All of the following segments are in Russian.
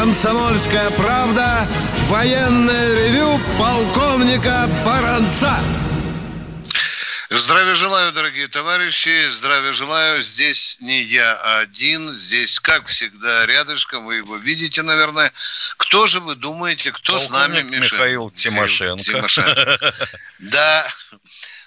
«Комсомольская правда» военное ревю полковника Баранца. Здравия желаю, дорогие товарищи. Здравия желаю. Здесь не я один. Здесь, как всегда, рядышком. Вы его видите, наверное. Кто же вы думаете, кто Полковник с нами мешает? Михаил Тимошенко. Тимошенко. Да.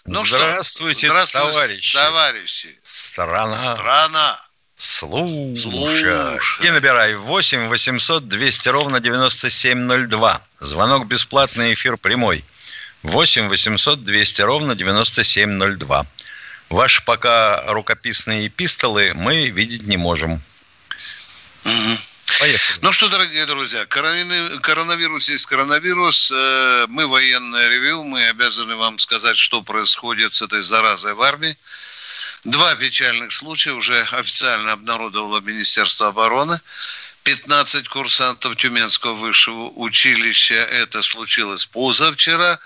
Ну Здравствуйте, что? Здравствуйте, товарищи. товарищи. Страна. Страна. Слушай. И набирай 8 800 200 ровно 9702. Звонок бесплатный, эфир прямой. 8 800 200 ровно 9702. Ваши пока рукописные эпистолы мы видеть не можем. Угу. Поехали. Ну что, дорогие друзья, коронавирус есть коронавирус. Э, мы военное ревю, мы обязаны вам сказать, что происходит с этой заразой в армии. Два печальных случая уже официально обнародовало Министерство обороны. 15 курсантов Тюменского высшего училища. Это случилось позавчера.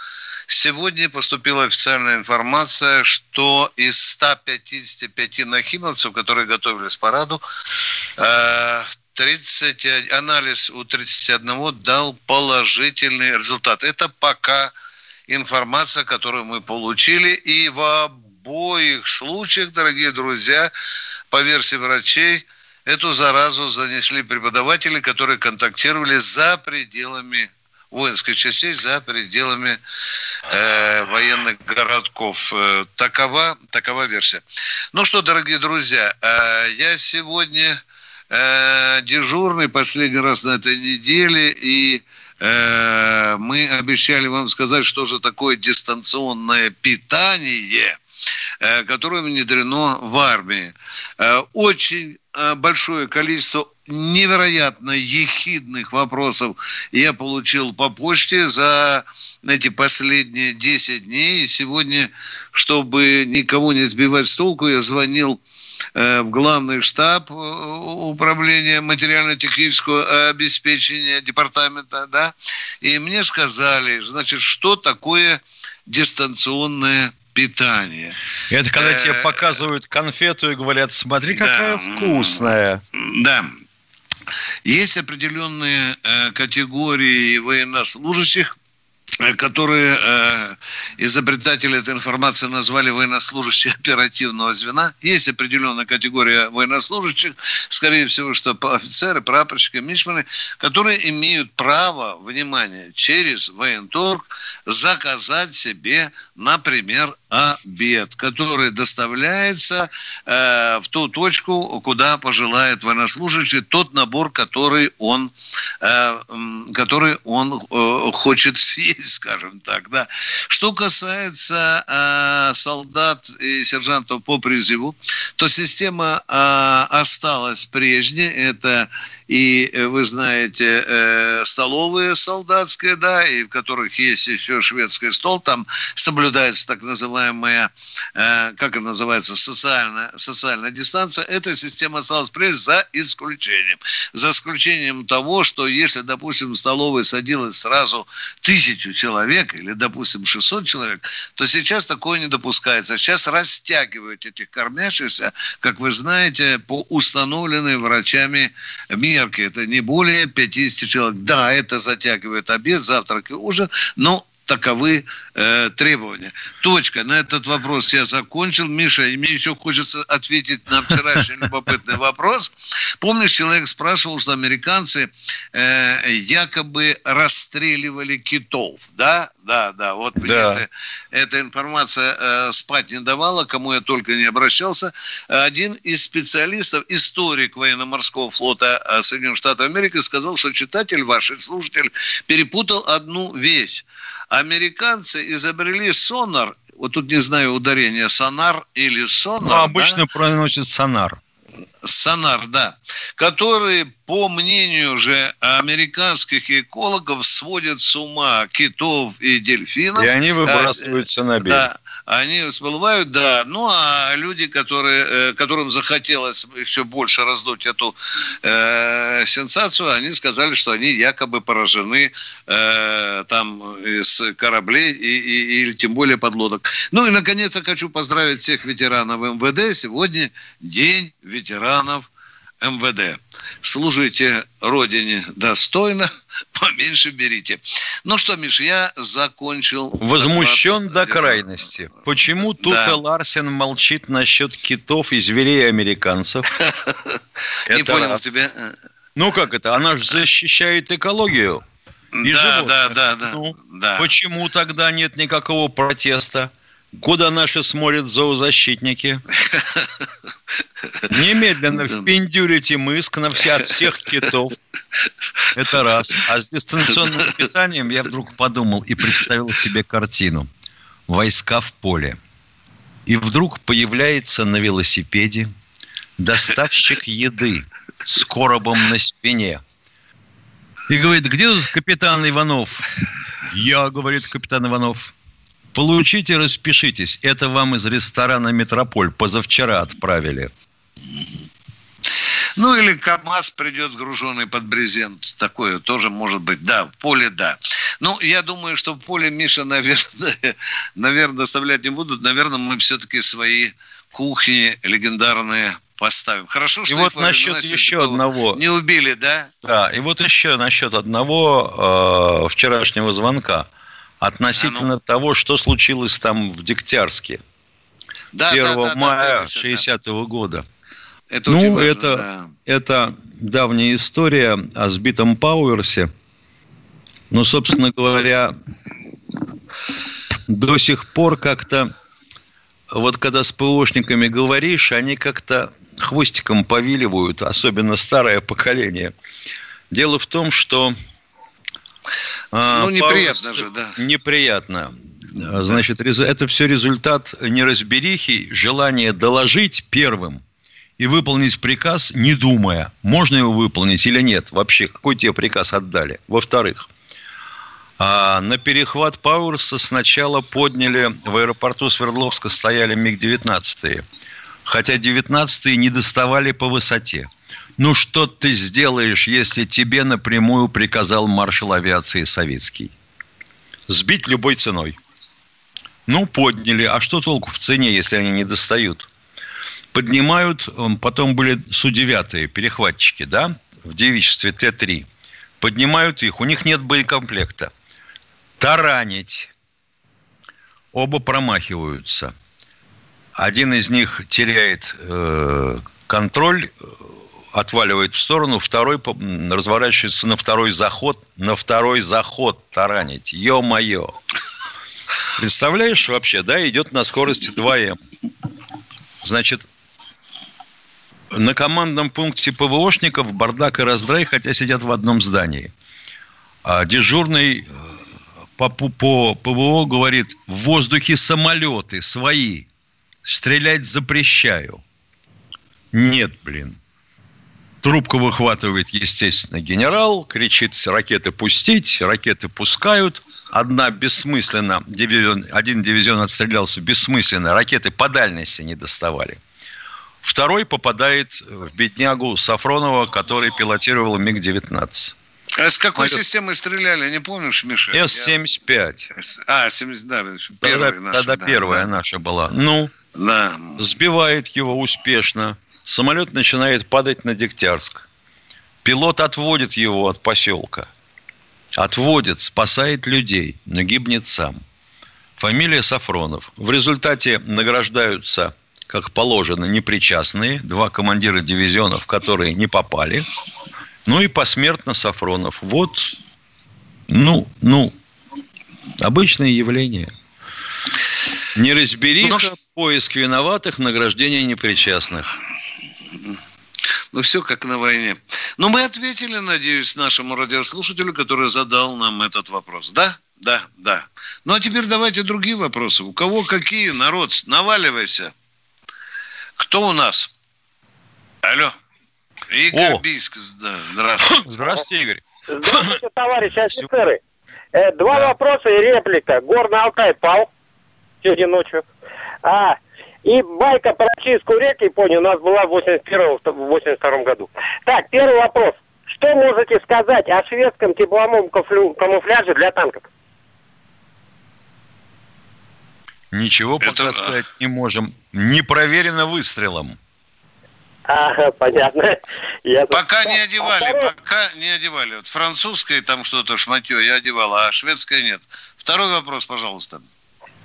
Сегодня поступила официальная информация, что из 155 нахимовцев, которые готовились к параду, 30, э, анализ у 31 дал положительный результат. Это пока информация, которую мы получили. И в обоих случаях, дорогие друзья, по версии врачей, эту заразу занесли преподаватели, которые контактировали за пределами воинских частей за пределами э, военных городков. Э, такова, такова версия. Ну что, дорогие друзья, э, я сегодня э, дежурный последний раз на этой неделе, и э, мы обещали вам сказать, что же такое дистанционное питание, которое внедрено в армии. Э, очень э, большое количество невероятно ехидных вопросов я получил по почте за эти последние 10 дней. И сегодня, чтобы никого не сбивать с толку, я звонил э, в главный штаб э, управления материально-технического обеспечения департамента, да, и мне сказали, значит, что такое дистанционное питание. Это когда тебе э, показывают конфету и говорят, смотри, какая вкусная. Да. Есть определенные э, категории военнослужащих, Э, которые э, изобретатели этой информации назвали военнослужащие оперативного звена. Есть определенная категория военнослужащих, скорее всего, что офицеры, прапорщики, мичманы, которые имеют право, внимание, через военторг заказать себе, например, обед, который доставляется э, в ту точку, куда пожелает военнослужащий, тот набор, который он, э, который он э, хочет съесть скажем так, да. Что касается э, солдат и сержантов по призыву, то система э, осталась прежней. Это и э, вы знаете, э, столовые солдатские, да, и в которых есть еще шведский стол, там соблюдается так называемая, э, как это называется, социальная, социальная дистанция. Эта система осталась прежде за исключением. За исключением того, что если, допустим, в столовой садилось сразу тысячу человек или, допустим, 600 человек, то сейчас такое не допускается. Сейчас растягивают этих кормящихся, как вы знаете, по установленной врачами мере мерки, это не более 50 человек. Да, это затягивает обед, завтрак и ужин, но таковы э, требования. Точка. На этот вопрос я закончил. Миша, мне еще хочется ответить на вчерашний любопытный вопрос. Помнишь, человек спрашивал, что американцы э, якобы расстреливали китов. Да? Да, да. Вот да. Это, эта информация э, спать не давала, кому я только не обращался. Один из специалистов, историк военно-морского флота э, Соединенных Штатов Америки, сказал, что читатель ваш, слушатель, перепутал одну вещь американцы изобрели сонар, вот тут не знаю ударение, сонар или сонар. Ну, обычно да? произносит сонар. Сонар, да. Который, по мнению же американских экологов, сводит с ума китов и дельфинов. И они выбрасываются на берег. Да они всплывают, да. Ну, а люди, которые, э, которым захотелось еще больше раздуть эту э, сенсацию, они сказали, что они якобы поражены э, там из кораблей и, и, или тем более подлодок. Ну и, наконец, я хочу поздравить всех ветеранов МВД. Сегодня день ветеранов МВД. Служите Родине достойно, поменьше берите. Ну что, Миша, я закончил. Возмущен до крайности. Почему Тута да. Ларсен молчит насчет китов и зверей американцев? Не понял тебя. Ну как это? Она же защищает экологию. И да, да, да, да, ну, да. Почему тогда нет никакого протеста? Куда наши смотрят зоозащитники? Немедленно впендюрите мыск на все, от всех китов. Это раз. А с дистанционным питанием я вдруг подумал и представил себе картину. Войска в поле. И вдруг появляется на велосипеде доставщик еды с коробом на спине. И говорит, где тут капитан Иванов? Я, говорит капитан Иванов. Получите, распишитесь. Это вам из ресторана «Метрополь» позавчера отправили. Ну, или КАМАЗ придет груженный под брезент. Такое тоже может быть. Да, поле да. Ну, я думаю, что поле Миша, наверное, наверное, оставлять не будут. Наверное, мы все-таки свои кухни легендарные поставим. Хорошо, что и вот насчет еще одного. Не убили, да? Да, и вот еще насчет одного э, вчерашнего звонка относительно а ну. того, что случилось там в Дегтярске. Да, 1 да, да, мая 60-го да. года. Это ну, важно, это, да. это давняя история о сбитом Пауэрсе. Но, собственно говоря, до сих пор как-то, вот когда с ПОшниками говоришь, они как-то хвостиком повиливают, особенно старое поколение. Дело в том, что... А, ну, неприятно же, да. Неприятно. Значит, это все результат неразберихи, желания доложить первым и выполнить приказ, не думая, можно его выполнить или нет. Вообще, какой тебе приказ отдали. Во-вторых, а на перехват Пауэрса сначала подняли в аэропорту Свердловска стояли МиГ-19. Хотя 19-е не доставали по высоте. Ну, что ты сделаешь, если тебе напрямую приказал маршал авиации Советский? Сбить любой ценой. Ну, подняли. А что толку в цене, если они не достают? Поднимают, потом были Су-9, перехватчики, да, в девичестве Т-3. Поднимают их, у них нет боекомплекта. Таранить. Оба промахиваются. Один из них теряет э, контроль, отваливает в сторону, второй разворачивается на второй заход, на второй заход таранить. Ё-моё. Представляешь вообще, да, идет на скорости 2М. Значит, на командном пункте ПВОшников бардак и раздрай, хотя сидят в одном здании. А дежурный э, по, по ПВО говорит, в воздухе самолеты свои, стрелять запрещаю. Нет, блин. Трубку выхватывает, естественно, генерал, кричит ракеты пустить, ракеты пускают. Одна бессмысленно, дивизион, один дивизион отстрелялся бессмысленно, ракеты по дальности не доставали. Второй попадает в беднягу Сафронова, который пилотировал МиГ-19. А с какой Майор... системой стреляли, не помнишь, Миша? С-75. А, 70, да, первая тогда, наша. Тогда да, первая да. наша была. Ну, да. сбивает его успешно. Самолет начинает падать на Дегтярск. Пилот отводит его от поселка. Отводит, спасает людей, но гибнет сам. Фамилия Сафронов. В результате награждаются, как положено, непричастные, два командира дивизионов, которые не попали. Ну и посмертно Сафронов. Вот, ну, ну, обычное явление. Неразбериха, ну, поиск виноватых, награждение непричастных. Ну, все как на войне. Но мы ответили, надеюсь, нашему радиослушателю, который задал нам этот вопрос. Да? Да, да. Ну, а теперь давайте другие вопросы. У кого какие? Народ, наваливайся. Кто у нас? Алло. Игорь О. Бийск. Да, здравствуйте. Здравствуйте, Игорь. Здравствуйте, товарищи офицеры. Э, два да. вопроса и реплика. Горный Алтай пал сегодня ночью. А, и байка про чистку рек Японии у нас была в 81-82 году. Так, первый вопрос. Что можете сказать о шведском тепловом камуфляже для танков? Ничего пока Это... сказать не можем. Не проверено выстрелом. Ага, понятно. Я... Пока не одевали, а второй... пока не одевали. Вот французское там что-то шматье я одевала, а шведское нет. Второй вопрос, пожалуйста.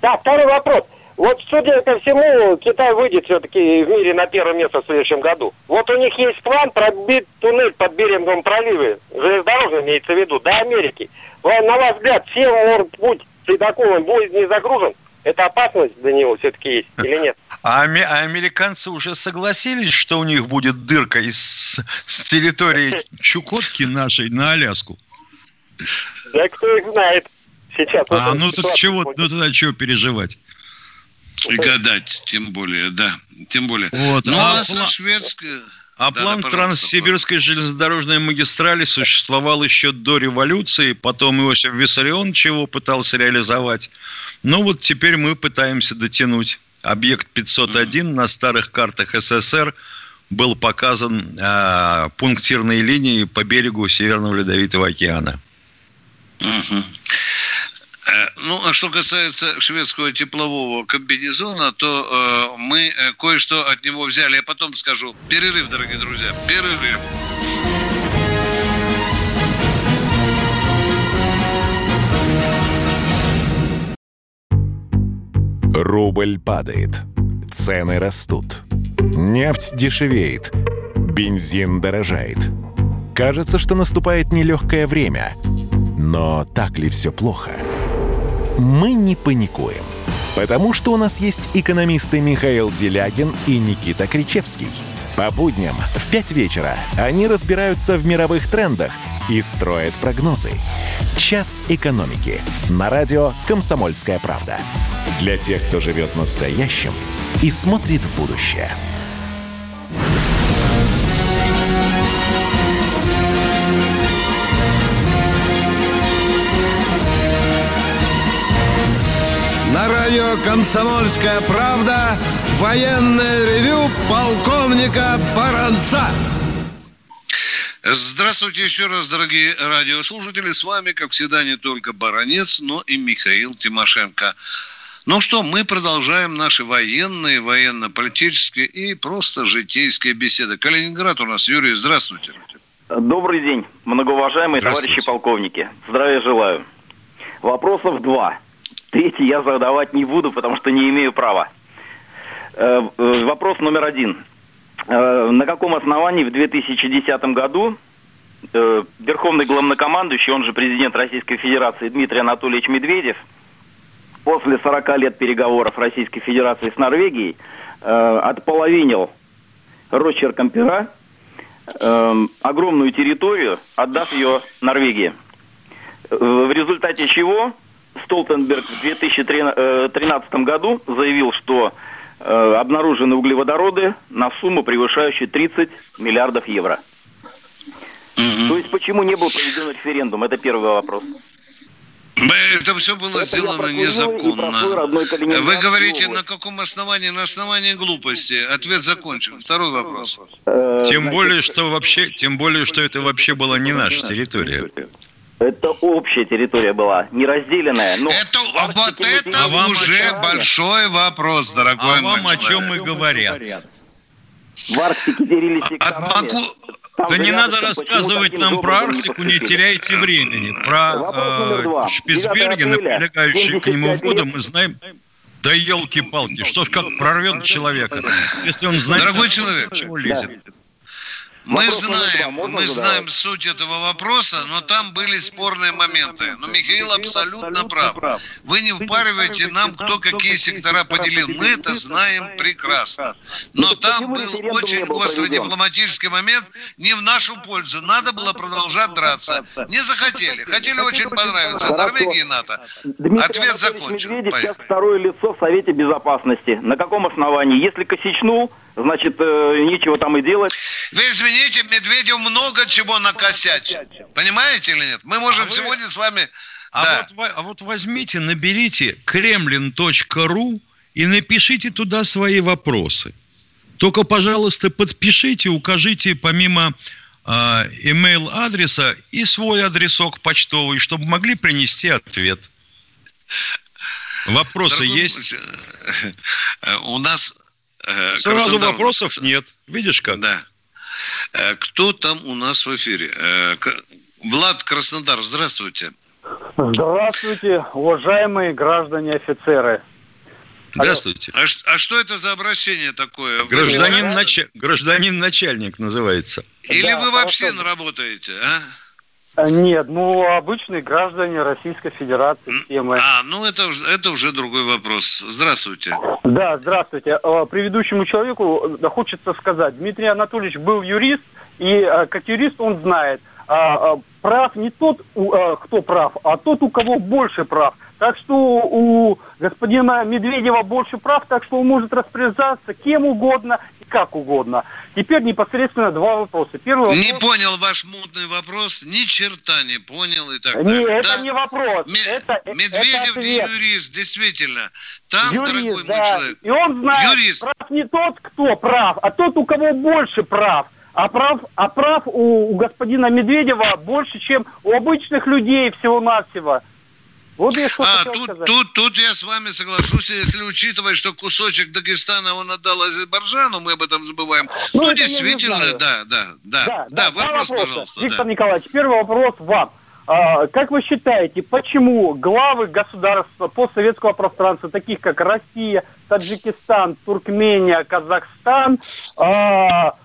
Да, второй вопрос. Вот, судя по всему, Китай выйдет все-таки в мире на первое место в следующем году. Вот у них есть план пробить туннель под Беринговым проливе, железнодорожный имеется в виду, до Америки. На ваш взгляд, чем путь ледоколом будет не загружен? Это опасность для него все-таки есть или нет? А, а американцы уже согласились, что у них будет дырка из, с территории Чукотки нашей на Аляску? Да кто их знает сейчас. А, ну тут чего, ну тогда чего переживать? И гадать, тем более, да, тем более. Вот. Ну, а, а пла... шведская... А да, план да, Транссибирской железнодорожной магистрали существовал еще до революции, потом Иосиф Виссарионович его пытался реализовать. Ну вот теперь мы пытаемся дотянуть. Объект 501 mm-hmm. на старых картах СССР был показан э, пунктирной линией по берегу Северного Ледовитого океана. Mm-hmm. Э, ну, а что касается шведского теплового комбинезона, то э, мы э, кое-что от него взяли. Я потом скажу. Перерыв, дорогие друзья, перерыв. Рубль падает. Цены растут. Нефть дешевеет. Бензин дорожает. Кажется, что наступает нелегкое время. Но так ли все плохо? Мы не паникуем. Потому что у нас есть экономисты Михаил Делягин и Никита Кричевский. По будням в 5 вечера они разбираются в мировых трендах и строят прогнозы. «Час экономики» на радио «Комсомольская правда». Для тех, кто живет настоящим и смотрит в будущее. Радио «Комсомольская правда» военное ревю полковника Баранца. Здравствуйте еще раз, дорогие радиослушатели. С вами, как всегда, не только Баранец, но и Михаил Тимошенко. Ну что, мы продолжаем наши военные, военно-политические и просто житейские беседы. Калининград у нас. Юрий, здравствуйте. Добрый день, многоуважаемые товарищи полковники. Здравия желаю. Вопросов два. Третий я задавать не буду, потому что не имею права. Э, э, вопрос номер один. Э, на каком основании в 2010 году Верховный главнокомандующий, он же президент Российской Федерации Дмитрий Анатольевич Медведев, после 40 лет переговоров Российской Федерации с Норвегией, отполовинил росчерком пера огромную территорию, отдав ее Норвегии. В результате чего Столтенберг в 2013 году заявил, что э, обнаружены углеводороды на сумму, превышающую 30 миллиардов евро. Угу. То есть почему не был проведен референдум? Это первый вопрос. Это все было Это сделано незаконно. Вы говорите, на каком основании? На основании глупости. Ответ закончен. Второй вопрос. Э, тем более, что вообще, тем более, что это вообще была не наша территория. Это общая территория была, не разделенная. Но это, вот это а уже большой вопрос, дорогой а мой вам о чем мы говорят? В Арктике делились секторами. Там да не надо рассказывать нам про Арктику, не теряйте времени. Про э, Шпицберген и прилегающие к нему воды мы знаем. Да елки-палки, что ж как прорвет человека, если он знает, Дорогой человек, чего лезет. Да. Мы знаем, мы знаем суть этого вопроса, но там были спорные моменты. Но Михаил абсолютно прав. Вы не впариваете нам, кто какие сектора поделил. Мы это знаем прекрасно. Но там был очень острый дипломатический момент не в нашу пользу. Надо было продолжать драться. Не захотели. Хотели очень понравиться Норвегии и НАТО. Ответ закончен. сейчас второе лицо в Совете Безопасности. На каком основании? Если косичнул, значит, э, нечего там и делать. Вы извините, Медведев много чего накосячил. Понимаете или нет? Мы можем а сегодня с вами... А, да. вот, а вот возьмите, наберите kremlin.ru и напишите туда свои вопросы. Только, пожалуйста, подпишите, укажите помимо э, email адреса и свой адресок почтовый, чтобы могли принести ответ. Вопросы Дорогой, есть? У нас Э, Сразу Краснодар... вопросов нет. Видишь как? Да. Э, кто там у нас в эфире? Э, Влад Краснодар, здравствуйте. Здравствуйте, уважаемые граждане офицеры. Здравствуйте. А, а что это за обращение такое? Гражданин, нач... Гражданин начальник называется. Или да, вы вообще хорошо. работаете, а? А? Нет, ну обычные граждане Российской Федерации темы. А, ну это, это уже другой вопрос. Здравствуйте. Да, здравствуйте. А, предыдущему человеку хочется сказать, Дмитрий Анатольевич был юрист, и а, как юрист он знает, прав не тот, кто прав, а тот, у кого больше прав. Так что у господина Медведева больше прав, так что он может распоряжаться кем угодно и как угодно. Теперь непосредственно два вопроса. Первый вопрос... Не понял ваш мутный вопрос, ни черта не понял и так далее. Нет, да? это не вопрос. М- это, Медведев это не юрист, действительно. Там, юрист, дорогой да. мой человек. И он знает, юрист. прав не тот, кто прав, а тот, у кого больше прав. А прав, а прав у, у господина Медведева больше, чем у обычных людей всего-навсего. Вот я что а, тут, сказать. тут, тут я с вами соглашусь, если учитывать, что кусочек Дагестана он отдал Азербайджану, мы об этом забываем. Ну, ну действительно, да, да, да, да. Да, вопрос, вопроса. пожалуйста. Виктор да. Николаевич, первый вопрос вам. А, как вы считаете, почему главы государств постсоветского пространства, таких как Россия, Таджикистан, Туркмения, Казахстан, а,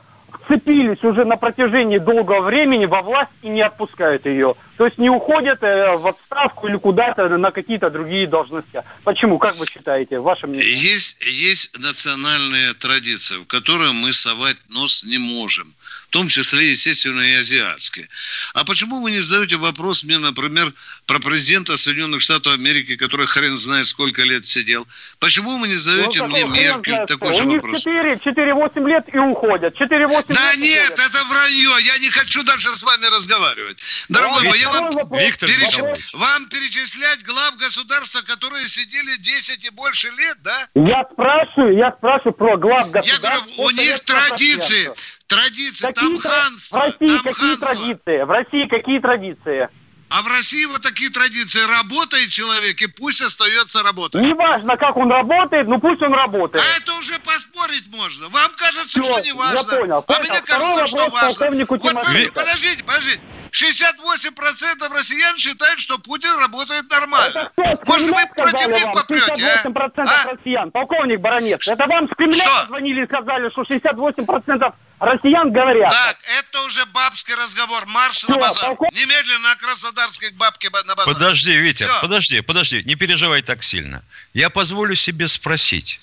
вцепились уже на протяжении долгого времени во власть и не отпускают ее. То есть не уходят э, в отставку или куда-то на какие-то другие должности. Почему? Как вы считаете? Ваше мнение? Есть, есть национальная традиция, в которую мы совать нос не можем в том числе, естественно, и азиатские. А почему вы не задаете вопрос мне, например, про президента Соединенных Штатов Америки, который хрен знает сколько лет сидел? Почему вы не задаете ну, мне Меркель знает, такой же вопрос? 4-8 лет и уходят. 4-8 да лет нет, уходят. это вранье. Я не хочу дальше с вами разговаривать. Дорогой мой, я вам, Виктор, переч... вам перечислять глав государства, которые сидели 10 и больше лет, да? Я спрашиваю, я спрашиваю про глав государства. Я говорю, у них традиции традиции, какие там ханство. В России там какие ханство. традиции? В России какие традиции? А в России вот такие традиции. Работает человек, и пусть остается работать. Неважно, как он работает, но пусть он работает. А это уже поспорить можно. Вам кажется, Все, что не важно. Я понял. А мне кажется, что важно. Вот вы, подождите, подождите. 68% россиян считают, что Путин работает нормально. Может, вы против них попрете, 68% а? россиян. Полковник Баранец, это вам с Кремля что? позвонили и сказали, что 68% россиян говорят. Так, это уже бабский разговор. Марш Все, на базар. Полков... Немедленно на Краснодарской бабке на базар. Подожди, Витя, Все. подожди, подожди. Не переживай так сильно. Я позволю себе спросить.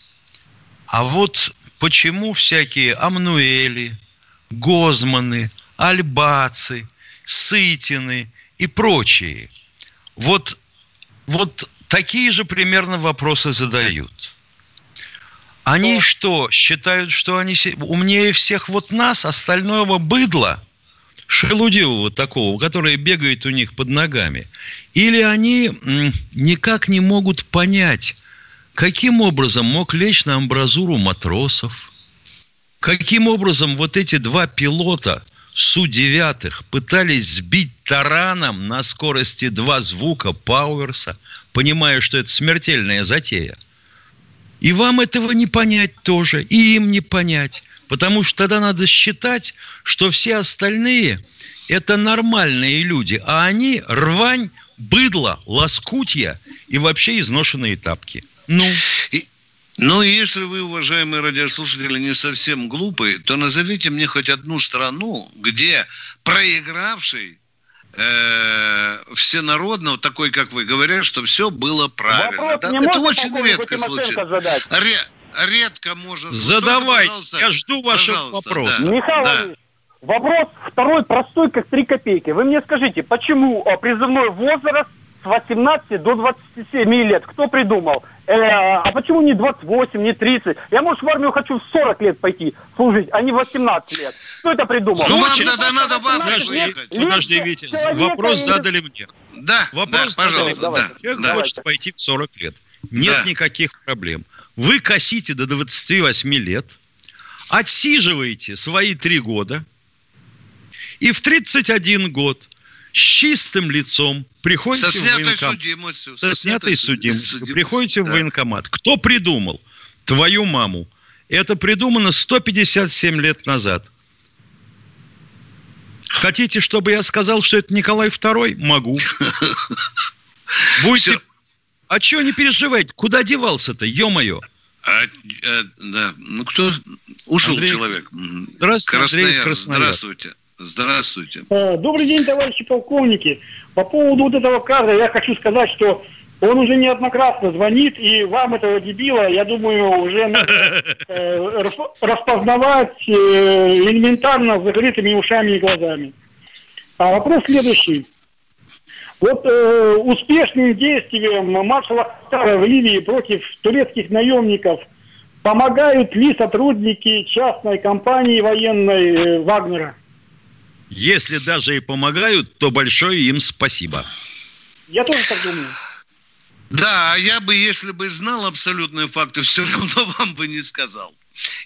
А вот почему всякие Амнуэли, Гозманы, Альбацы, Сытины и прочие вот, вот такие же примерно вопросы задают? Они что, считают, что они умнее всех вот нас, остального быдла, шелудивого такого, который бегает у них под ногами? Или они никак не могут понять, каким образом мог лечь на амбразуру матросов? Каким образом вот эти два пилота Су-9 пытались сбить тараном на скорости два звука Пауэрса, понимая, что это смертельная затея – и вам этого не понять тоже, и им не понять. Потому что тогда надо считать, что все остальные – это нормальные люди, а они – рвань, быдло, лоскутья и вообще изношенные тапки. Ну, и, ну, если вы, уважаемые радиослушатели, не совсем глупые, то назовите мне хоть одну страну, где проигравший э, всенародно, такой, как вы, говорят, что все было правильно. Да? Это очень редко случается. Ре- редко можно Задавайте, я жду ваших вопросов. Да. Михаил да. вопрос второй простой, как три копейки. Вы мне скажите, почему э, призывной возраст 18 до 27 лет? Кто придумал? Э, а почему не 28, не 30? Я, может, в армию хочу в 40 лет пойти служить, а не в 18 лет. Кто это придумал? Ну, вам тогда надо в Африку Подожди, Витя, вопрос задали мне. Да, вопрос да, пожалуйста. Да, Человек да. хочет пойти в 40 лет. Нет да. никаких проблем. Вы косите до 28 лет, отсиживаете свои три года, и в 31 год с чистым лицом приходите со в военкомат. Судимостью, со, со снятой судимостью. Приходите да. в военкомат. Кто придумал твою маму Это придумано 157 лет назад. Хотите, чтобы я сказал, что это Николай II? Могу. Будете... А что не переживать? Куда девался-то, ё-моё? А, а, да. Ну, кто? Ушел Андрей... человек. Здравствуйте, Андрей Здравствуйте. Здравствуйте. Э, добрый день, товарищи полковники. По поводу вот этого кадра я хочу сказать, что он уже неоднократно звонит, и вам этого дебила, я думаю, уже надо э, распознавать э, элементарно закрытыми ушами и глазами. А вопрос следующий. Вот э, успешным действием маршала Хафтара в Ливии против турецких наемников помогают ли сотрудники частной компании военной э, Вагнера? Если даже и помогают, то большое им спасибо. Я тоже так думаю. Да, а я бы, если бы знал абсолютные факты, все равно вам бы не сказал.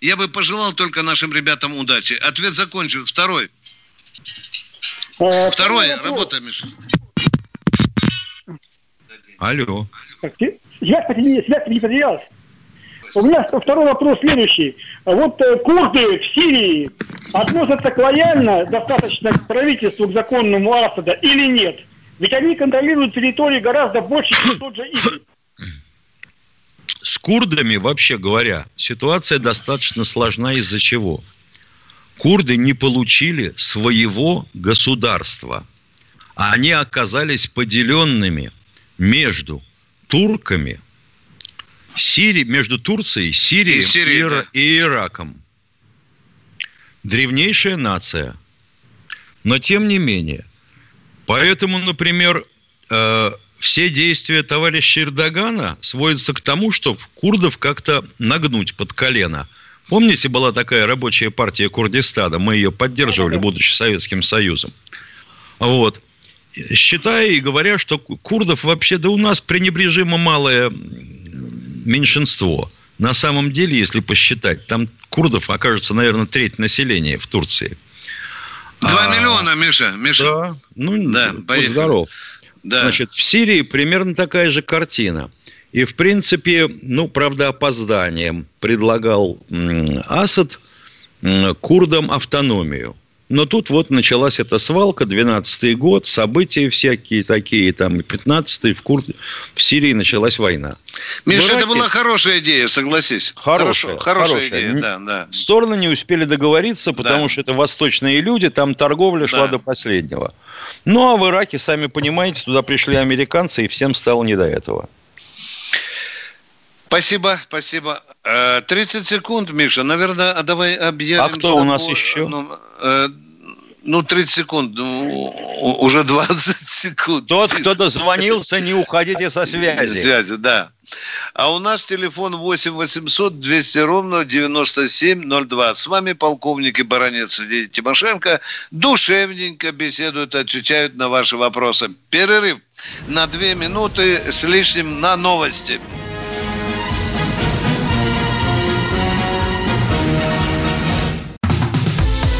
Я бы пожелал только нашим ребятам удачи. Ответ закончен. Второй. А, Второй. Работа, Миша. Алло. Связь, связь не потерялась. У меня второй вопрос следующий. Вот э, курды в Сирии относятся лояльно достаточно к правительству, к законному Асада или нет? Ведь они контролируют территории гораздо больше, чем тот же Идлиб. С курдами, вообще говоря, ситуация достаточно сложна из-за чего? Курды не получили своего государства. Они оказались поделенными между турками, Сирии, между Турцией, Сирией и, Сирией, и, да. и Ираком. Древнейшая нация. Но тем не менее, Поэтому, например, э, все действия товарища Эрдогана сводятся к тому, чтобы курдов как-то нагнуть под колено. Помните, была такая рабочая партия Курдистана, мы ее поддерживали, будучи Советским Союзом. Вот. Считая и говоря, что курдов вообще, да у нас пренебрежимо малое меньшинство. На самом деле, если посчитать, там курдов окажется, наверное, треть населения в Турции – Два а, миллиона, Миша. Миша. Да, ну, да, поехали. здоров. Да. Значит, в Сирии примерно такая же картина. И, в принципе, ну, правда, опозданием предлагал Асад курдам автономию. Но тут вот началась эта свалка, 12-й год, события всякие такие, там, 15-й, в, Кур... в Сирии началась война. Миша, Ираке... это была хорошая идея, согласись. Хорошая, Хорошо, хорошая, хорошая идея, да, да. Стороны не успели договориться, потому да. что это восточные люди, там торговля шла да. до последнего. Ну, а в Ираке, сами понимаете, туда пришли американцы, и всем стало не до этого. Спасибо, спасибо. 30 э, секунд, Миша. Наверное, а давай объявим... А кто у нас по... еще? Ну, э, ну, 30 секунд. Ну, уже 20 секунд. Тот, кто дозвонился, не уходите со связи. Связи, да. А у нас телефон 8 800 200 ровно 9702. С вами полковник и баронец Тимошенко. Душевненько беседуют, отвечают на ваши вопросы. Перерыв на две минуты с лишним на новости.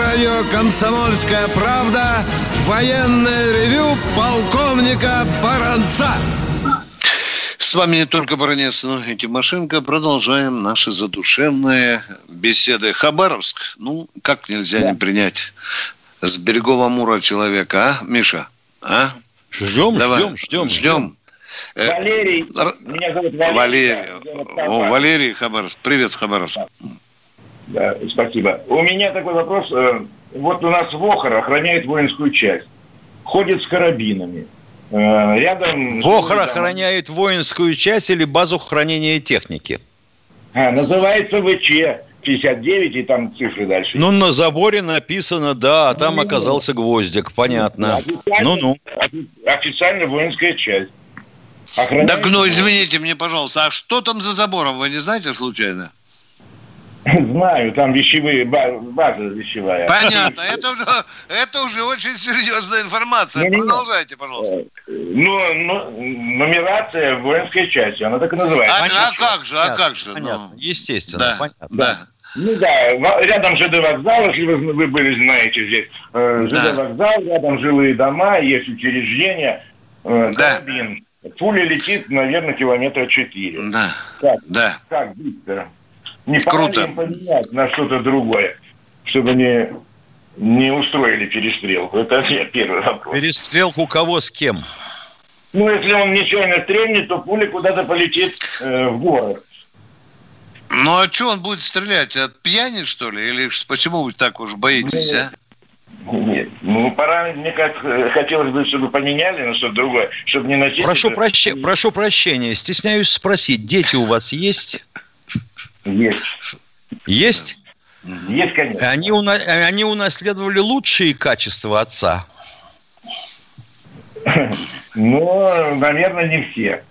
Радио «Комсомольская правда» военное ревю полковника Баранца. С вами не только Баранец, но и Тимошенко. Продолжаем наши задушевные беседы. Хабаровск, ну, как нельзя да. не принять с берегов Амура человека, а, Миша? А? Ждем, Давай. ждем, ждем, ждем. Э, Валерий, меня зовут Валерий. Валерий, О, Валерий Хабаровск. Привет, Хабаровск. Да, спасибо. У меня такой вопрос. Э, вот у нас Вохор охраняет воинскую часть. Ходит с карабинами. Э, рядом... Вохор там... охраняет воинскую часть или базу хранения техники? А, называется ВЧ. 59 и там цифры дальше. Ну, на заборе написано, да, а там ну, оказался гвоздик, понятно. Ну-ну. Официально воинская часть. Охраняет... Так, ну, извините мне, пожалуйста, а что там за забором, вы не знаете случайно? Знаю, там вещевые, база вещевая. Понятно, это уже, это уже очень серьезная информация. Не, Продолжайте, пожалуйста. Ну, ну, нумерация воинской части, она так и называется. А, а как же, а как же? Понятно, ну, естественно, да, понятно. Да. Ну да, рядом ЖД вокзал, если вы, вы были, знаете, здесь. Э, ЖД да. вокзал, рядом жилые дома, есть учреждения. Э, да. Карабин. Пуля летит, наверное, километра четыре. Да. Как, да. Как, Виктор? Не Круто. поменять на что-то другое, чтобы не, не устроили перестрелку? Это первый вопрос. Перестрелку кого с кем? Ну, если он нечаянно стрельнет, то пуля куда-то полетит э, в город. Ну, а что он будет стрелять? От пьяни, что ли? Или почему вы так уж боитесь, нет, а? Нет. Ну, пора, мне как хотелось бы, чтобы поменяли на что-то другое, чтобы не носить... Прошу, это... прощ... Прошу прощения, стесняюсь спросить, дети у вас есть? Есть. Есть? Есть, конечно. Они, уна... они унаследовали лучшие качества отца? Ну, наверное, не все.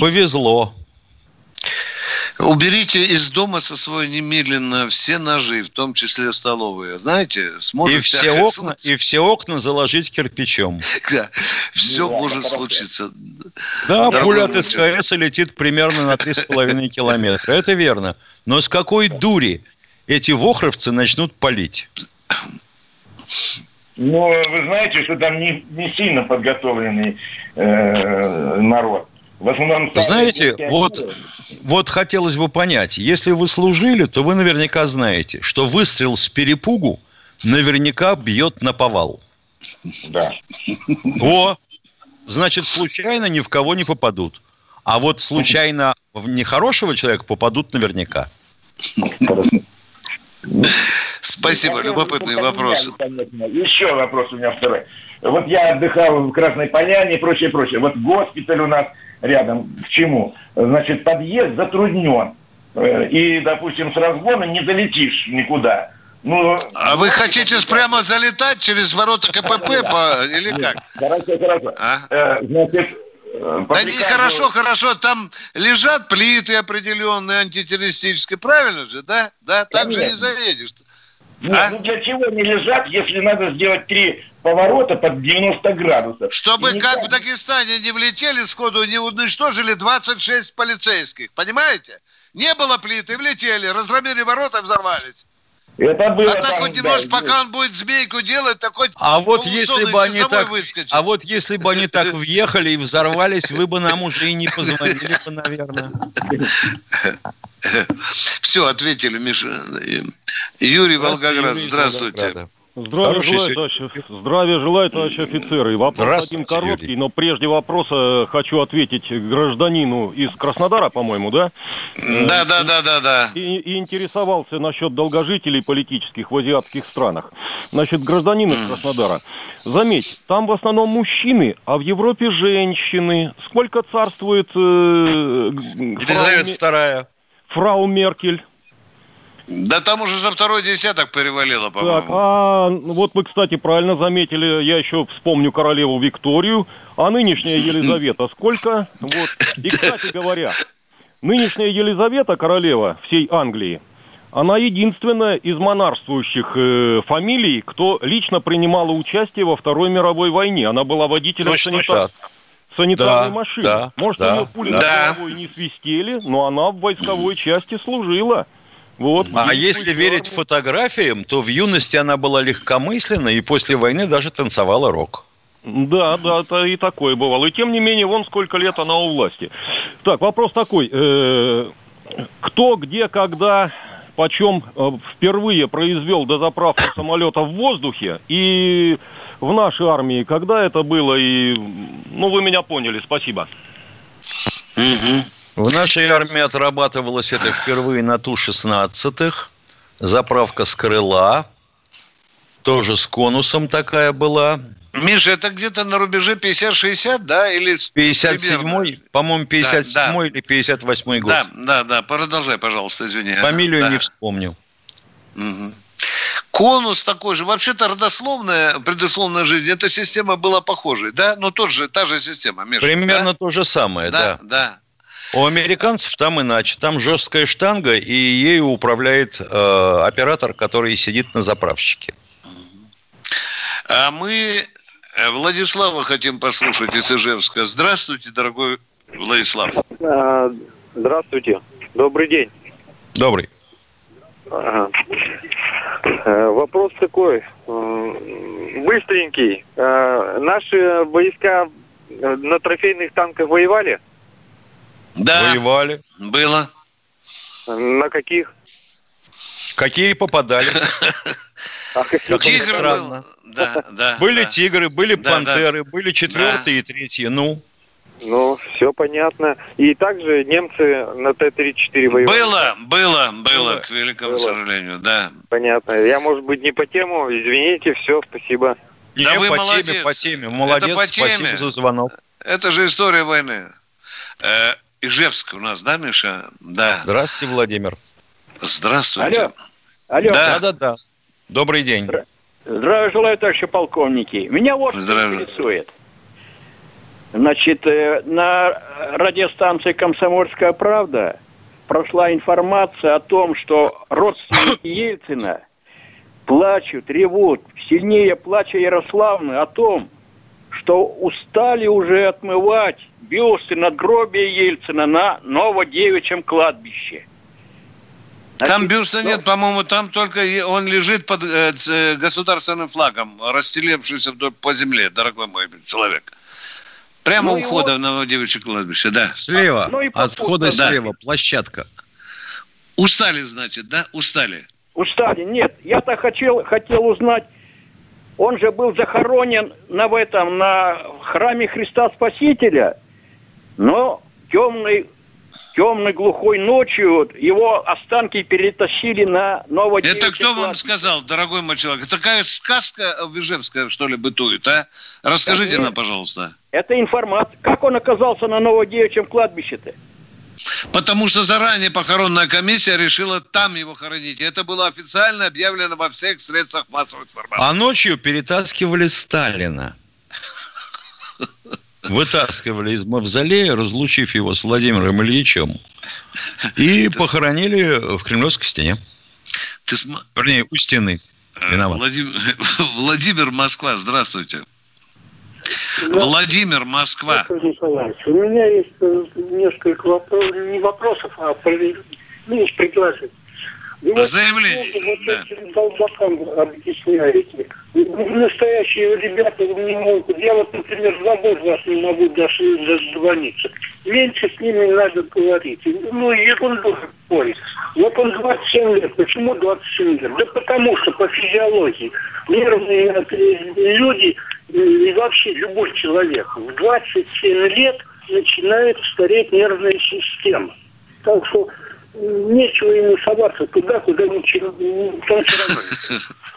Повезло. Уберите из дома со своего немедленно все ножи, в том числе столовые. Знаете, сможет и все окна И все окна заложить кирпичом. Да, все ну, может случиться. Да, пуля от СКС летит примерно на 3,5 километра. Это верно. Но с какой дури эти вохровцы начнут палить? Ну, вы знаете, что там не, не сильно подготовленный э, народ. В основном, Знаете, вот, вот хотелось бы понять, если вы служили, то вы наверняка знаете, что выстрел с перепугу наверняка бьет на повал. Да. О, значит, случайно ни в кого не попадут. А вот случайно в нехорошего человека попадут наверняка. Спасибо, любопытный вопрос. Еще вопрос у меня второй. Вот я отдыхал в Красной Поляне и прочее, прочее. Вот госпиталь у нас рядом. К чему? Значит, подъезд затруднен. Э, и, допустим, с разгона не залетишь никуда. Ну, а вы хотите прямо залетать через ворота КПП по, или как? Хорошо, хорошо. А? Э, значит, э, да не хорошо, хорошо, там лежат плиты определенные антитеррористические, правильно же, да? Да, так же не заедешь. Нет, а? ну для чего не лежат, если надо сделать три поворота под 90 градусов? Чтобы и как в Дагестане не влетели сходу, не уничтожили 26 полицейских, понимаете? Не было плиты, влетели, разгромили ворота, взорвались. Это было а так хоть немножко, да, пока он будет змейку делать, так хоть а вот если бы они так, А вот если бы они так въехали и взорвались, вы бы нам уже и не позвонили бы, наверное. Все, ответили, Миша. Юрий Волгоград, здравствуйте. Здравия желаю, товарищ, здравия желаю, товарищ офицеры. Вопрос один короткий, Юрий. но прежде вопроса хочу ответить гражданину из Краснодара, по-моему, да? Да, да, да, да, да. И, и интересовался насчет долгожителей политических в азиатских странах. Значит, гражданин из Краснодара. Заметь, там в основном мужчины, а в Европе женщины. Сколько царствует... Э, Елизавета фрау, вторая. Фрау Меркель. Да там уже за второй десяток перевалило, по-моему. Так, а вот вы, кстати, правильно заметили, я еще вспомню королеву Викторию, а нынешняя Елизавета сколько? Вот. И, кстати говоря, нынешняя Елизавета, королева всей Англии, она единственная из монарствующих э, фамилий, кто лично принимала участие во Второй мировой войне. Она была водителем санитар... санитарной да, машины. Да, Может, да, ее пули да. не свистели, но она в войсковой части служила. Вот, а если верить фотографиям, то в юности она была легкомысленна и после войны даже танцевала рок. Да, да, это и такое бывало. И тем не менее, вон сколько лет она у власти. Так, вопрос такой. Э, кто, где, когда, почем э, впервые произвел дозаправку самолета в воздухе и в нашей армии, когда это было, и, ну, вы меня поняли, спасибо. Угу. В нашей армии отрабатывалось это впервые на Ту-16. Заправка с крыла. Тоже с конусом такая была. Миша, это где-то на рубеже 50-60, да? Или 57-й, по-моему, 57-й да, да. или 58-й год. Да, да, да. Продолжай, пожалуйста, извини. Фамилию да. не вспомнил. Угу. Конус такой же. Вообще-то родословная, предусловная жизнь, эта система была похожей, да? Но тот же, та же система. Миша, Примерно да? то же самое, да. Да, да. У американцев там иначе. Там жесткая штанга, и ею управляет э, оператор, который сидит на заправщике. А мы э, Владислава хотим послушать из Ижевска. Здравствуйте, дорогой Владислав. А, здравствуйте. Добрый день. Добрый. Ага. Э, вопрос такой, э, быстренький. Наши войска на трофейных танках воевали? Да. Воевали. Было. На каких? Какие попадали? Тигр был. Да, да. Были тигры, были пантеры, были четвертые и третьи. Ну. Ну, все понятно. И также немцы на Т-34 воевали. Было, было, было, к великому было. сожалению, да. Понятно. Я, может быть, не по тему. Извините, все, спасибо. Не, да вы по молодец. теме, по теме. Молодец, Это по теме. спасибо за звонок. Это же история войны. Ижевск у нас, да, Миша? Да. Здравствуйте, Владимир. Здравствуйте. Алло. Алло. Да, да, да. Добрый день. Здравия желаю, товарищи полковники. Меня вот что интересует. Значит, э, на радиостанции «Комсомольская правда» прошла информация о том, что родственники Ельцина плачут, ревут, сильнее плача Ярославны о том, что устали уже отмывать бюсты надгробия Ельцина на Новодевичьем кладбище. Значит, там бюста нет, по-моему, там только он лежит под э, э государственным флагом, расстелевшийся вдоль по земле, дорогой мой человек. Прямо ну, у входа его... в Новодевичье кладбище, да. Слева, ну, от входа да. слева, площадка. Устали, значит, да? Устали. Устали, нет. Я-то хотел, хотел узнать, он же был захоронен на в этом, на храме Христа Спасителя, но темной, темной глухой ночью его останки перетащили на Новодевичье Это кто вам сказал, дорогой мой человек? Такая сказка Вижевская, что ли, бытует, а? Расскажите это, нам, пожалуйста. Это информация. Как он оказался на Новодевичьем кладбище-то? Потому что заранее похоронная комиссия решила там его хоронить. Это было официально объявлено во всех средствах массовой информации. А ночью перетаскивали Сталина. Вытаскивали из мавзолея, разлучив его с Владимиром Ильичем. И похоронили в Кремлевской стене. Ты см... Вернее, у стены. Виноват. Владимир, Владимир Москва, здравствуйте. Владимир, Москва. У меня есть э, несколько вопросов, не вопросов, а ну, предложений. Вы Заявление. Вот да. этим долбакам объясняете. Настоящие ребята не могут. Я вот, например, два года вас не могу даже дозвониться. Меньше с ними надо говорить. Ну, ерунду какой. Вот он 27 лет. Почему 27 лет? Да потому что по физиологии нервные люди и вообще любой человек в 27 лет начинает стареть нервная система. Так что нечего ему соваться туда, куда ничего, там.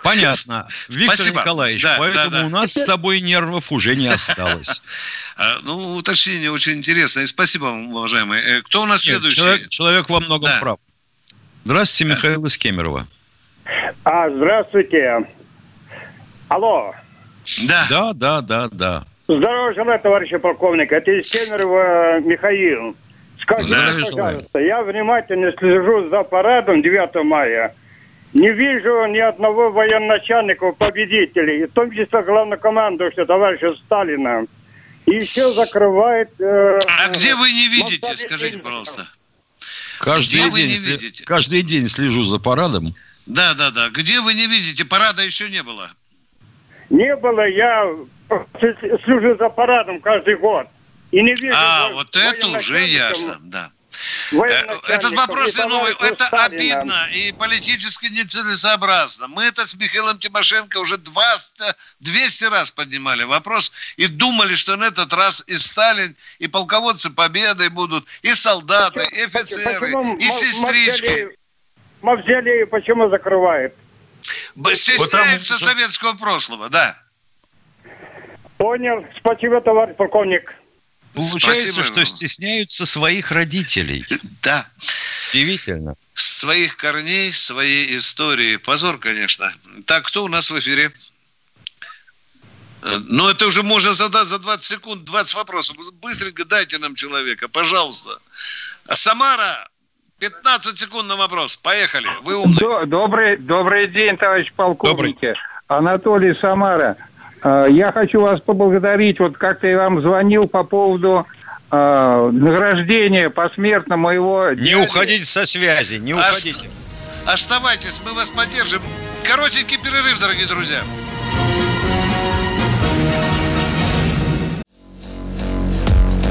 Понятно. Виктор Спасибо. Николаевич, да, поэтому да, да. у нас с тобой нервов уже не осталось. А, ну, уточнение очень интересное. Спасибо вам, уважаемый. Э, кто у нас Нет, следующий? Человек, человек во многом да. прав. Здравствуйте, Михаил из Кемерово. А, здравствуйте. Алло. Да. Да, да, да, да. Здорово желаю, товарищи полковник. Это из Кемерово Михаил. Скажите, да, пожалуйста, я внимательно слежу за парадом 9 мая. Не вижу ни одного военачальника победителей, в том числе главнокомандующего товарища Сталина. И еще закрывает... Э, а где вы не видите, скажите, пожалуйста? Каждый где день, сли... каждый день слежу за парадом. Да, да, да. Где вы не видите? Парада еще не было. Не было, я слежу за парадом каждый год. И не вижу а, вот это уже ясно, да. Э, этот вопрос и новый. Это Сталина. обидно и политически нецелесообразно. Мы это с Михаилом Тимошенко уже 20, 200 раз поднимали вопрос и думали, что на этот раз и Сталин, и полководцы победы будут, и солдаты, и офицеры, почему и сестрички. Мавзолей почему закрывает? Стесняются вот советского прошлого, да. Понял. Спасибо, товарищ полковник. Получается, Спасибо что вам. стесняются своих родителей. Да. Удивительно. Своих корней, своей истории. Позор, конечно. Так, кто у нас в эфире? Э, ну, это уже можно задать за 20 секунд 20 вопросов. Быстренько дайте нам человека, пожалуйста. А Самара, 15 секунд на вопрос. Поехали. Вы умный. Добрый, добрый день, товарищ полковники. Добрый. Анатолий Самара. Э, я хочу вас поблагодарить. Вот как-то я вам звонил по поводу э, награждения посмертно моего... Не дяди. уходите со связи, не уходите. Оставайтесь, мы вас поддержим. Коротенький перерыв, дорогие друзья.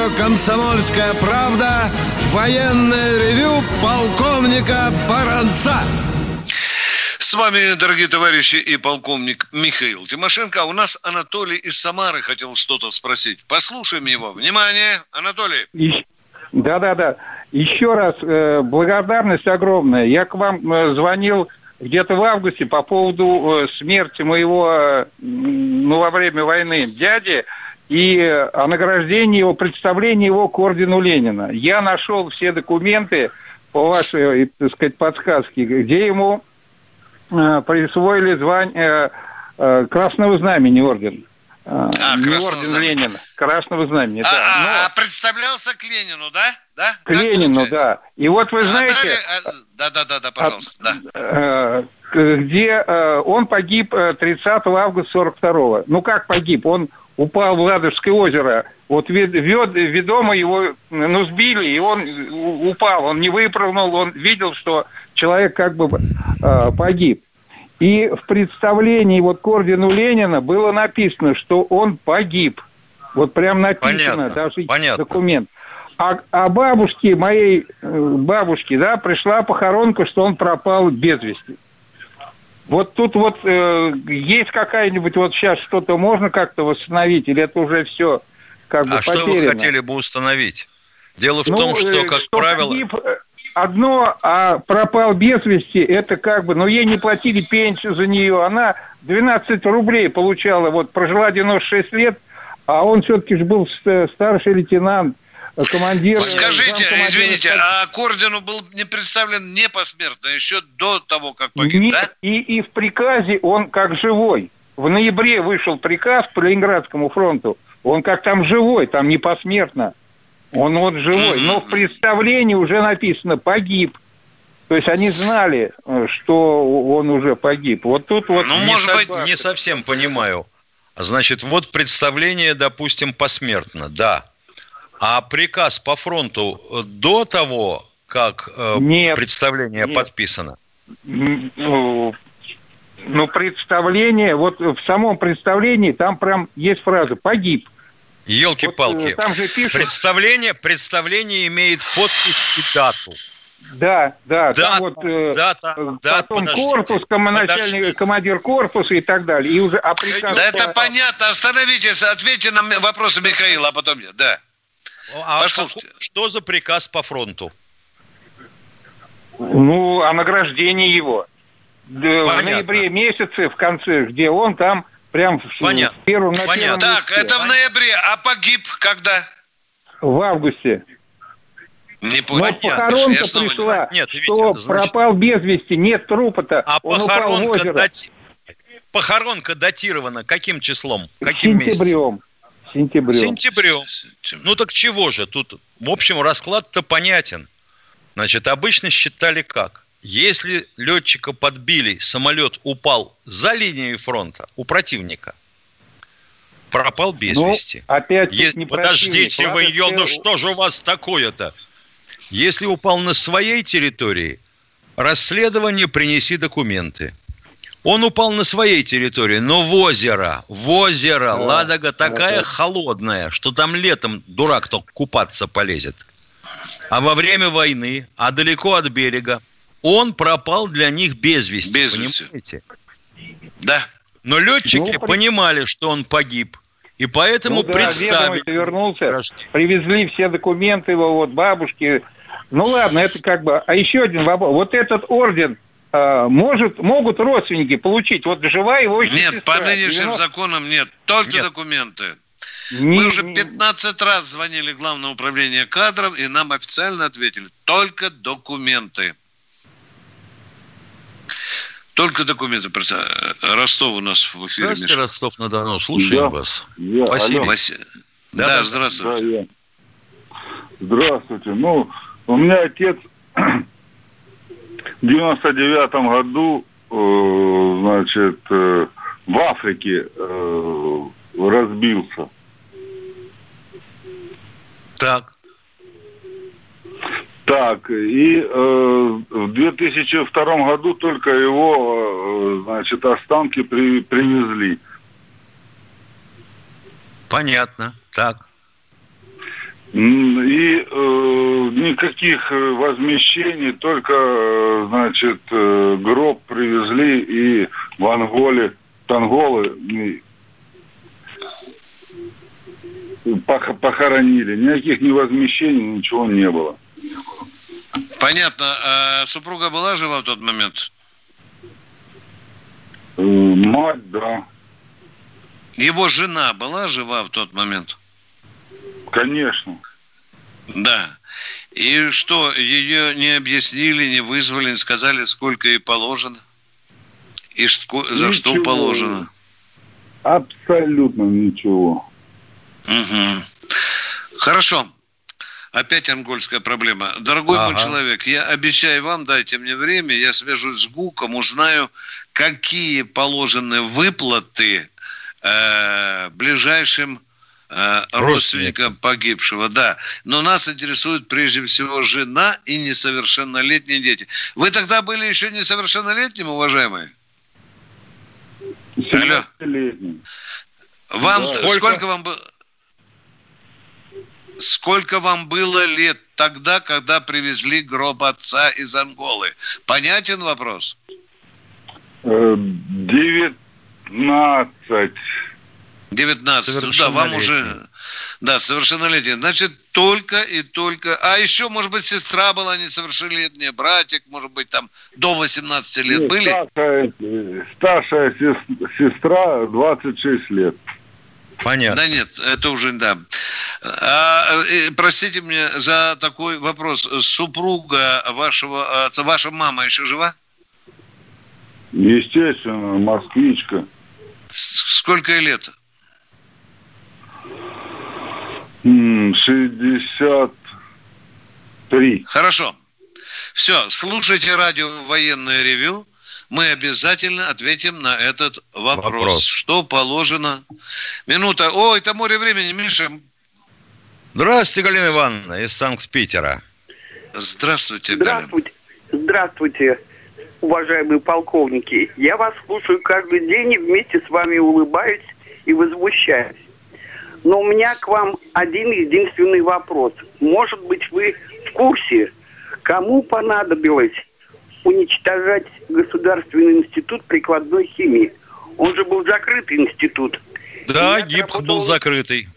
Радио «Комсомольская правда» военное ревю полковника Баранца. С вами, дорогие товарищи, и полковник Михаил Тимошенко. А у нас Анатолий из Самары хотел что-то спросить. Послушаем его. Внимание, Анатолий. Да-да-да. Еще раз э, благодарность огромная. Я к вам э, звонил где-то в августе по поводу э, смерти моего, э, ну, во время войны дяди и о награждении его, представлении его к ордену Ленина. Я нашел все документы по вашей, так сказать, подсказке, где ему Э, присвоили звание э, Красного Знамени орден. Э, а, не орден знамени. Ленина, Красного Знамени, а, да. А, Но... а представлялся к Ленину, да? да? К как Ленину, получается? да. И вот вы а знаете... Да, да, да, да, пожалуйста, да. Где он погиб 30 августа 42-го. Ну, как погиб? Он упал в Ладожское озеро. Вот вед, вед, ведомо его, ну, сбили, и он упал. Он не выпрыгнул, он видел, что человек как бы э, погиб. И в представлении вот к ордену Ленина было написано, что он погиб. Вот прям написано, понятно, даже понятно. документ. А, а бабушке, моей э, бабушке, да, пришла похоронка, что он пропал без вести. Вот тут вот э, есть какая-нибудь вот сейчас что-то можно как-то восстановить, или это уже все как бы А потеряно? что вы хотели бы установить? Дело в ну, том, что, э, как что правило... Погиб, одно, а пропал без вести, это как бы, но ей не платили пенсию за нее, она 12 рублей получала, вот прожила 96 лет, а он все-таки же был старший лейтенант, командир... Скажите, извините, а к ордену был не представлен не посмертно, еще до того, как погиб, не, да? И, и в приказе он как живой. В ноябре вышел приказ по Ленинградскому фронту, он как там живой, там не посмертно. Он вот живой. Но в представлении уже написано «погиб». То есть они знали, э, что он уже погиб. Вот тут вот... Ну, может быть, не совсем понимаю. Значит, вот представление, допустим, посмертно, да. А приказ по фронту до того, как э, нет, представление нет. подписано? Ну, ну, представление, вот в самом представлении там прям есть фраза «погиб». Елки-палки. Вот, э, пишут... представление, представление имеет подпись и дату. Да, да, дата, там вот э, дата, потом дата, корпус, начальник, командир корпуса и так далее. И уже, а приказ... Да это понятно, остановитесь, ответьте на вопросы Михаила, а потом да. А Послушайте. Что за приказ по фронту? Ну, о награждении его. Понятно. В ноябре месяце, в конце, где он там Прям Понятно. в первом, на Понятно. первом Так, листе. это в ноябре, а погиб когда? В августе. Не понял. Но похоронка пришла, не... Нет, что значит... пропал без вести, нет трупа-то, а он упал в озеро. Дати... Похоронка датирована каким числом? Каким сентябрем. Месяцем? Сентябрем. Сентябрем. Ну так чего же? Тут, в общем, расклад-то понятен. Значит, обычно считали как? Если летчика подбили, самолет упал за линией фронта у противника, пропал без Ну, вести. опять Е- не Подождите вы, ел, ну что же у вас такое-то? Если упал на своей территории, расследование принеси документы. Он упал на своей территории, но в озеро, в озеро, Ладога такая холодная, что там летом дурак только купаться полезет. А во время войны, а далеко от берега, он пропал для них без вести. Без вести. понимаете? Да. Но летчики Ну, понимали, что он погиб. И поэтому Ну да, представили. вернулся, привезли все документы его, вот бабушки. Ну ладно, это как бы... А еще один вопрос. Вот этот орден может, могут родственники получить? Вот жива его Нет, сестра, по нынешним 90 законам нет. Только Нет. документы. Не- Мы уже не- 15 раз звонили в Главное управление кадров, и нам официально ответили, только документы. Только документы. Просто, э, Ростов у нас в эфире. Здравствуйте, Миша. Ростов-на-Дону. Слушаем Да. вас. Я, Василий. алло. Васи- Да, Да, да, здравствуйте. Да, я. Здравствуйте. Ну, у меня отец 99 году, э, значит, э, в Африке э, разбился. Так. Так, и э, в 2002 году только его, э, значит, останки при- привезли. Понятно. Так. И э, никаких э, возмещений, только, э, значит, э, гроб привезли и в Анголе, Танголы похоронили. Никаких ни возмещений, ничего не было. Понятно. А супруга была жива в тот момент? Мать, да, Его жена была жива в тот момент? Конечно. Да. И что, ее не объяснили, не вызвали, не сказали, сколько ей положено? И за что Ничего. положено? Абсолютно ничего. Мгм. Хорошо. Опять ангольская проблема. Дорогой мой Ага. человек, я обещаю вам, дайте мне время, я свяжусь с ГУКом, узнаю, какие положены выплаты э, ближайшим э, родственникам погибшего. Да. Но нас интересует прежде всего жена и несовершеннолетние дети. Вы тогда были еще несовершеннолетним, уважаемые? Алло. 17-летний. Вам Да. сколько? Сколько? вам было? Сколько вам было лет тогда, когда привезли гроб отца из Анголы? Понятен вопрос? Э, 19. 19. Ну да, вам уже... Да, совершеннолетие. Значит, только и только... А еще, может быть, сестра была несовершеннолетняя, братик, может быть, там до 18 лет Нет, были? Старшая, старшая сес- сестра 26 лет. Понятно. Да нет, это уже да. А, э, простите меня за такой вопрос. Супруга вашего отца, ваша мама еще жива? Естественно, москвичка. Сколько ей лет? 63. Хорошо. Все, слушайте радио «Военное ревю». Мы обязательно ответим на этот вопрос. Вопрос. Что положено? Минута. О, это море времени, Миша. Здравствуйте, Галина Ивановна из Санкт-Питера. Здравствуйте. Здравствуйте. Здравствуйте, уважаемые полковники. Я вас слушаю каждый день и вместе с вами улыбаюсь и возмущаюсь. Но у меня к вам один единственный вопрос. Может быть, вы в курсе, кому понадобилось уничтожать Государственный институт прикладной химии? Он же был закрытый институт. Да, ГИП был закрытый.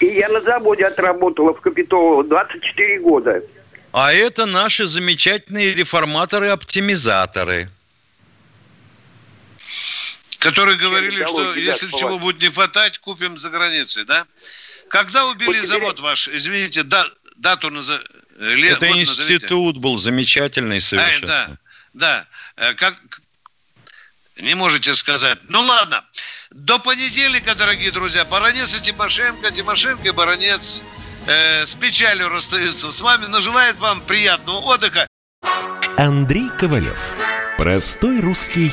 И я на заводе отработала в Капитолово 24 года. А это наши замечательные реформаторы-оптимизаторы. Которые говорили, что если да, чего бывает. будет не хватать, купим за границей, да? Когда убили Вот теперь- завод ваш? Извините, да, дату назовите. Лет, Это назовите. институт был замечательный А, совершенно. да, да. Э, Как, Не можете сказать. Ну ладно. До понедельника, дорогие друзья. Баронец и Тимошенко. Тимошенко и Баронец э, с печалью расстаются с вами. Но желает вам приятного отдыха. Андрей Ковалев. Простой русский